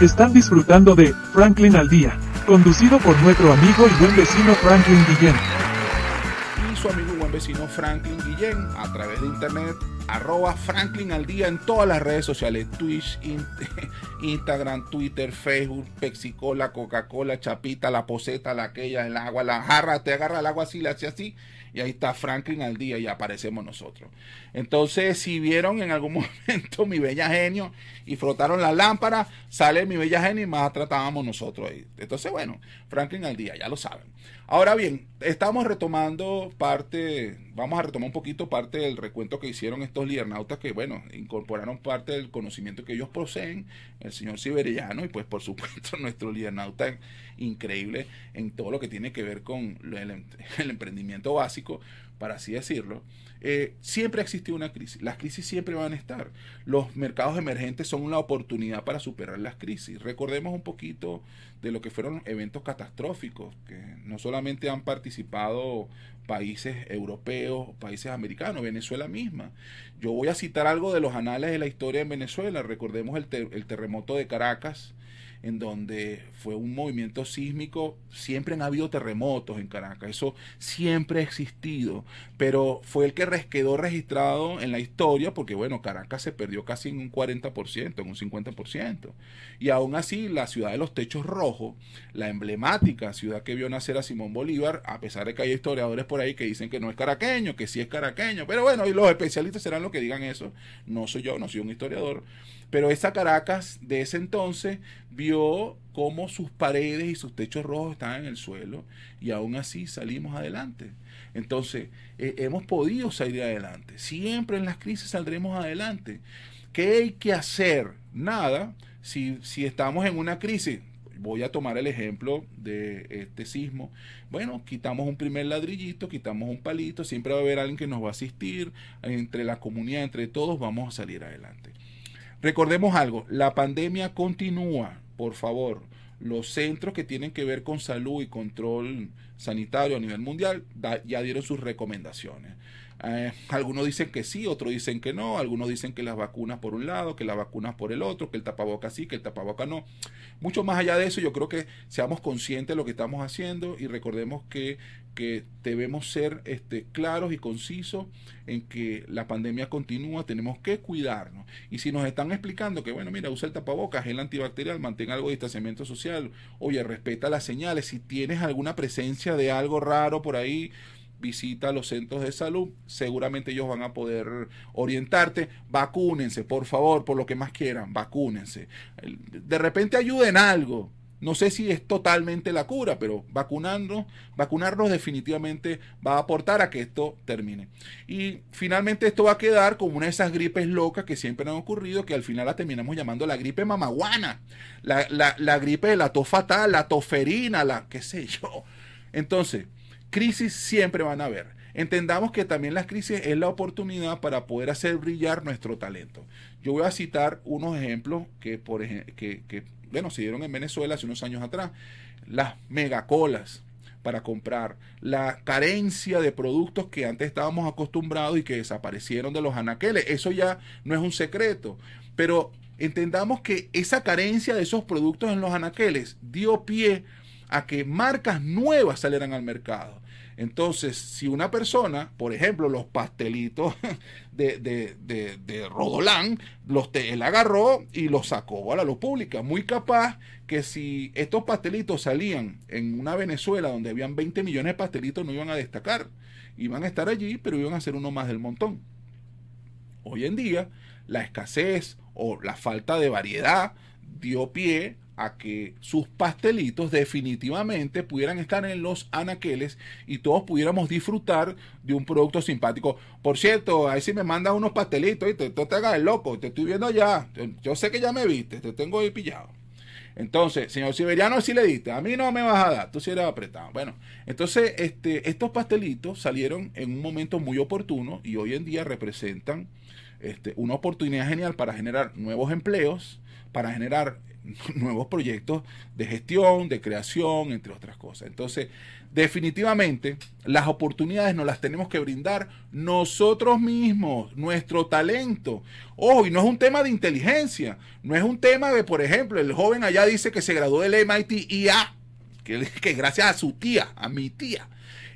Están disfrutando de Franklin al Día, conducido por nuestro amigo y buen vecino Franklin Guillén. Y su amigo y buen vecino Franklin Guillén a través de internet, arroba Franklin al Día en todas las redes sociales, Twitch, in- Instagram, Twitter, Facebook, Pepsi-Cola, Coca-Cola, Chapita, la poseta, la aquella, el agua, la jarra, te agarra el agua así, le hace así, y ahí está Franklin al día y aparecemos nosotros. Entonces, si vieron en algún momento mi bella genio y frotaron la lámpara, sale mi bella genio y más tratábamos nosotros ahí. Entonces, bueno, Franklin al día, ya lo saben. Ahora bien, estamos retomando parte, vamos a retomar un poquito parte del recuento que hicieron estos liernautas que, bueno, incorporaron parte del conocimiento que ellos poseen, el señor Siberiano y pues por supuesto nuestro liernauta increíble en todo lo que tiene que ver con el, el emprendimiento básico, para así decirlo. Eh, siempre ha existido una crisis, las crisis siempre van a estar. Los mercados emergentes son una oportunidad para superar las crisis. Recordemos un poquito de lo que fueron eventos catastróficos, que no solamente han participado países europeos, países americanos, Venezuela misma. Yo voy a citar algo de los anales de la historia en Venezuela. Recordemos el, ter- el terremoto de Caracas, en donde fue un movimiento sísmico. Siempre han habido terremotos en Caracas, eso siempre ha existido, pero fue el que quedó registrado en la historia, porque bueno, Caracas se perdió casi en un 40%, en un 50%. Y aún así, la ciudad de los techos rojos, la emblemática ciudad que vio nacer a Simón Bolívar, a pesar de que hay historiadores por ahí que dicen que no es caraqueño, que sí es caraqueño, pero bueno, y los especialistas serán los que digan eso, no soy yo, no soy un historiador, pero esa Caracas de ese entonces vio cómo sus paredes y sus techos rojos estaban en el suelo y aún así salimos adelante. Entonces, eh, hemos podido salir adelante. Siempre en las crisis saldremos adelante. ¿Qué hay que hacer? Nada. Si, si estamos en una crisis, voy a tomar el ejemplo de este sismo. Bueno, quitamos un primer ladrillito, quitamos un palito, siempre va a haber alguien que nos va a asistir, entre la comunidad, entre todos vamos a salir adelante. Recordemos algo, la pandemia continúa, por favor. Los centros que tienen que ver con salud y control sanitario a nivel mundial da- ya dieron sus recomendaciones. Eh, algunos dicen que sí, otros dicen que no, algunos dicen que las vacunas por un lado, que las vacunas por el otro, que el tapaboca sí, que el tapaboca no. Mucho más allá de eso, yo creo que seamos conscientes de lo que estamos haciendo y recordemos que, que debemos ser este, claros y concisos en que la pandemia continúa, tenemos que cuidarnos. Y si nos están explicando que, bueno, mira, usa el tapabocas, gel antibacterial, mantén algo de distanciamiento social, oye, respeta las señales, si tienes alguna presencia de algo raro por ahí, visita los centros de salud, seguramente ellos van a poder orientarte, vacúnense, por favor, por lo que más quieran, vacúnense. De repente ayuden algo. No sé si es totalmente la cura, pero vacunarnos, vacunarnos definitivamente va a aportar a que esto termine. Y finalmente esto va a quedar como una de esas gripes locas que siempre han ocurrido, que al final la terminamos llamando la gripe mamaguana, la, la, la gripe de la tos fatal, la toferina, la qué sé yo. Entonces, crisis siempre van a haber. Entendamos que también las crisis es la oportunidad para poder hacer brillar nuestro talento. Yo voy a citar unos ejemplos que, que, bueno, se dieron en Venezuela hace unos años atrás. Las megacolas para comprar, la carencia de productos que antes estábamos acostumbrados y que desaparecieron de los anaqueles. Eso ya no es un secreto. Pero entendamos que esa carencia de esos productos en los anaqueles dio pie a que marcas nuevas salieran al mercado. Entonces, si una persona, por ejemplo, los pastelitos de, de, de, de Rodolán, los te- él agarró y los sacó a la luz pública. Muy capaz que si estos pastelitos salían en una Venezuela donde habían 20 millones de pastelitos, no iban a destacar. Iban a estar allí, pero iban a ser uno más del montón. Hoy en día, la escasez o la falta de variedad dio pie a que sus pastelitos definitivamente pudieran estar en los anaqueles y todos pudiéramos disfrutar de un producto simpático. Por cierto, ahí sí me mandan unos pastelitos y te, te hagas el loco, te estoy viendo ya. Yo sé que ya me viste, te tengo ahí pillado. Entonces, señor Siberiano, sí le diste, a mí no me vas a dar, tú sí eres apretado. Bueno, entonces este, estos pastelitos salieron en un momento muy oportuno y hoy en día representan este, una oportunidad genial para generar nuevos empleos, para generar nuevos proyectos de gestión, de creación, entre otras cosas. Entonces, definitivamente, las oportunidades nos las tenemos que brindar nosotros mismos, nuestro talento. Ojo, y no es un tema de inteligencia, no es un tema de, por ejemplo, el joven allá dice que se graduó del MIT IA, que, que gracias a su tía, a mi tía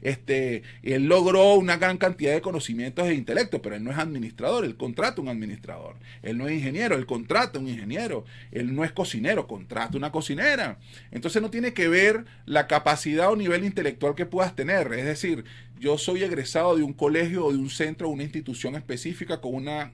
este, él logró una gran cantidad de conocimientos e intelecto, pero él no es administrador, él contrata un administrador. Él no es ingeniero, él contrata un ingeniero. Él no es cocinero, contrata una cocinera. Entonces no tiene que ver la capacidad o nivel intelectual que puedas tener. Es decir, yo soy egresado de un colegio o de un centro o una institución específica con una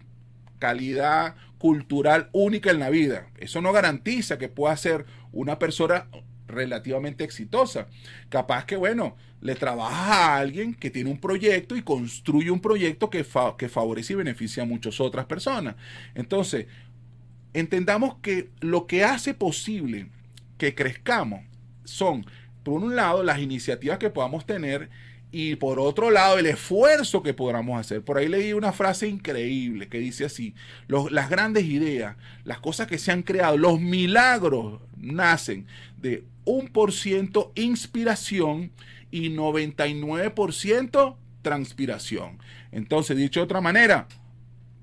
calidad cultural única en la vida. Eso no garantiza que pueda ser una persona relativamente exitosa. Capaz que, bueno, le trabaja a alguien que tiene un proyecto y construye un proyecto que, que favorece y beneficia a muchas otras personas. Entonces, entendamos que lo que hace posible que crezcamos son, por un lado, las iniciativas que podamos tener y por otro lado el esfuerzo que podamos hacer. Por ahí leí una frase increíble que dice así, las grandes ideas, las cosas que se han creado, los milagros nacen de un por ciento inspiración y 99% transpiración. Entonces, dicho de otra manera,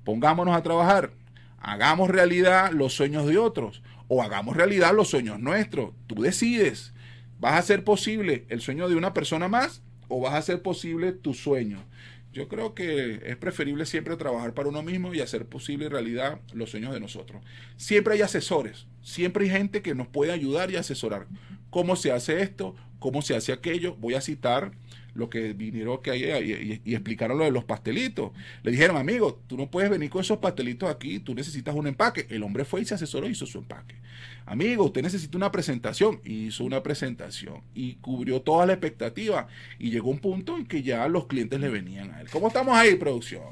pongámonos a trabajar, hagamos realidad los sueños de otros o hagamos realidad los sueños nuestros. Tú decides, ¿vas a hacer posible el sueño de una persona más o vas a hacer posible tu sueño? Yo creo que es preferible siempre trabajar para uno mismo y hacer posible realidad los sueños de nosotros. Siempre hay asesores, siempre hay gente que nos puede ayudar y asesorar. ¿Cómo se hace esto? ¿Cómo se hace aquello? Voy a citar lo que vinieron que y, y, explicaron lo de los pastelitos. Le dijeron, amigo, tú no puedes venir con esos pastelitos aquí, tú necesitas un empaque. El hombre fue y se asesoró y hizo su empaque. Amigo, usted necesita una presentación. Hizo una presentación y cubrió toda la expectativa. Y llegó un punto en que ya los clientes le venían a él. ¿Cómo estamos ahí, producción?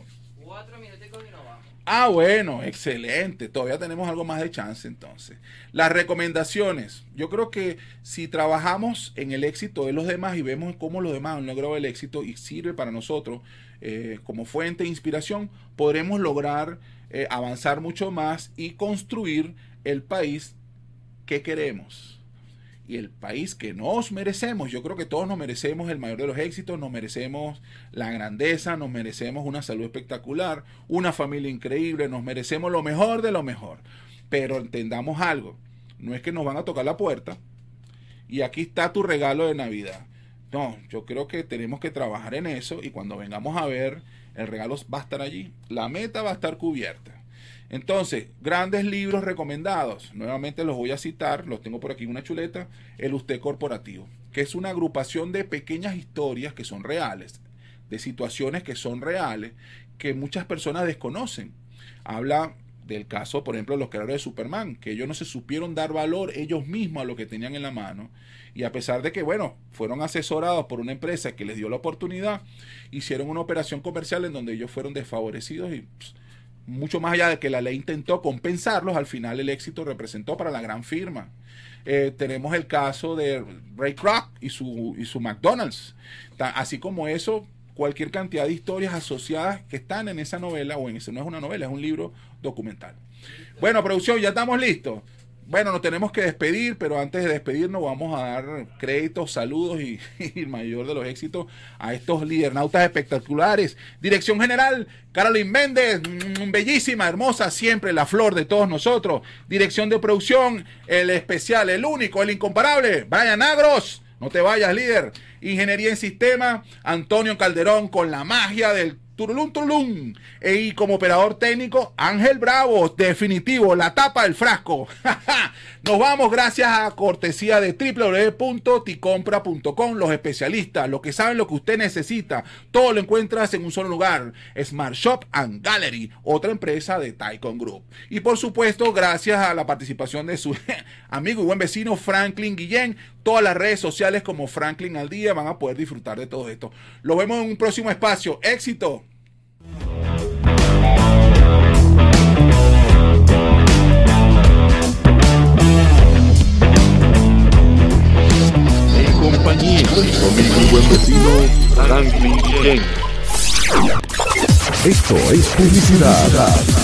Cuatro minutos y Ah, bueno, excelente. Todavía tenemos algo más de chance entonces. Las recomendaciones. Yo creo que si trabajamos en el éxito de los demás y vemos cómo los demás han logrado el éxito y sirve para nosotros eh, como fuente de inspiración, podremos lograr eh, avanzar mucho más y construir el país que queremos y el país que nos merecemos. Yo creo que todos nos merecemos el mayor de los éxitos, nos merecemos la grandeza, nos merecemos una salud espectacular, una familia increíble, nos merecemos lo mejor de lo mejor. Pero entendamos algo, no es que nos van a tocar la puerta y aquí está tu regalo de Navidad. No, yo creo que tenemos que trabajar en eso y cuando vengamos a ver, el regalo va a estar allí, la meta va a estar cubierta. Entonces, grandes libros recomendados. Nuevamente los voy a citar, los tengo por aquí en una chuleta. El Usted Corporativo, que es una agrupación de pequeñas historias que son reales, de situaciones que son reales, que muchas personas desconocen. Habla del caso, por ejemplo, de los creadores de Superman, que ellos no se supieron dar valor ellos mismos a lo que tenían en la mano. Y a pesar de que, bueno, fueron asesorados por una empresa que les dio la oportunidad, hicieron una operación comercial en donde ellos fueron desfavorecidos y mucho más allá de que la ley intentó compensarlos, al final el éxito representó para la gran firma. Eh, tenemos el caso de Ray Kroc y su, y su McDonald's. Así como eso, cualquier cantidad de historias asociadas que están en esa novela, o en ese no es una novela, es un libro documental. Bueno, producción, ya estamos listos. Bueno, nos tenemos que despedir, pero antes de despedirnos vamos a dar créditos, saludos y, el mayor de los éxitos a estos lidernautas espectaculares. Dirección General, Carolyn Méndez, mm, bellísima, hermosa, siempre la flor de todos nosotros. Dirección de producción, el especial, el único, el incomparable, Brian Agros. No te vayas, líder. Ingeniería en Sistema, Antonio Calderón con la magia del Turulum, turulum. Y como operador técnico, Ángel Bravo, definitivo, la tapa del frasco. Nos vamos gracias a cortesía de www.ticompra.com, los especialistas, los que saben lo que usted necesita. Todo lo encuentras en un solo lugar. Smart Shop and Gallery, otra empresa de Taikon Group. Y por supuesto, gracias a la participación de su amigo y buen vecino Franklin Guillén, todas las redes sociales como Franklin al día van a poder disfrutar de todo esto. Lo vemos en un próximo espacio. Éxito. En compañía mi buen vecino Franklin Esto es publicidad.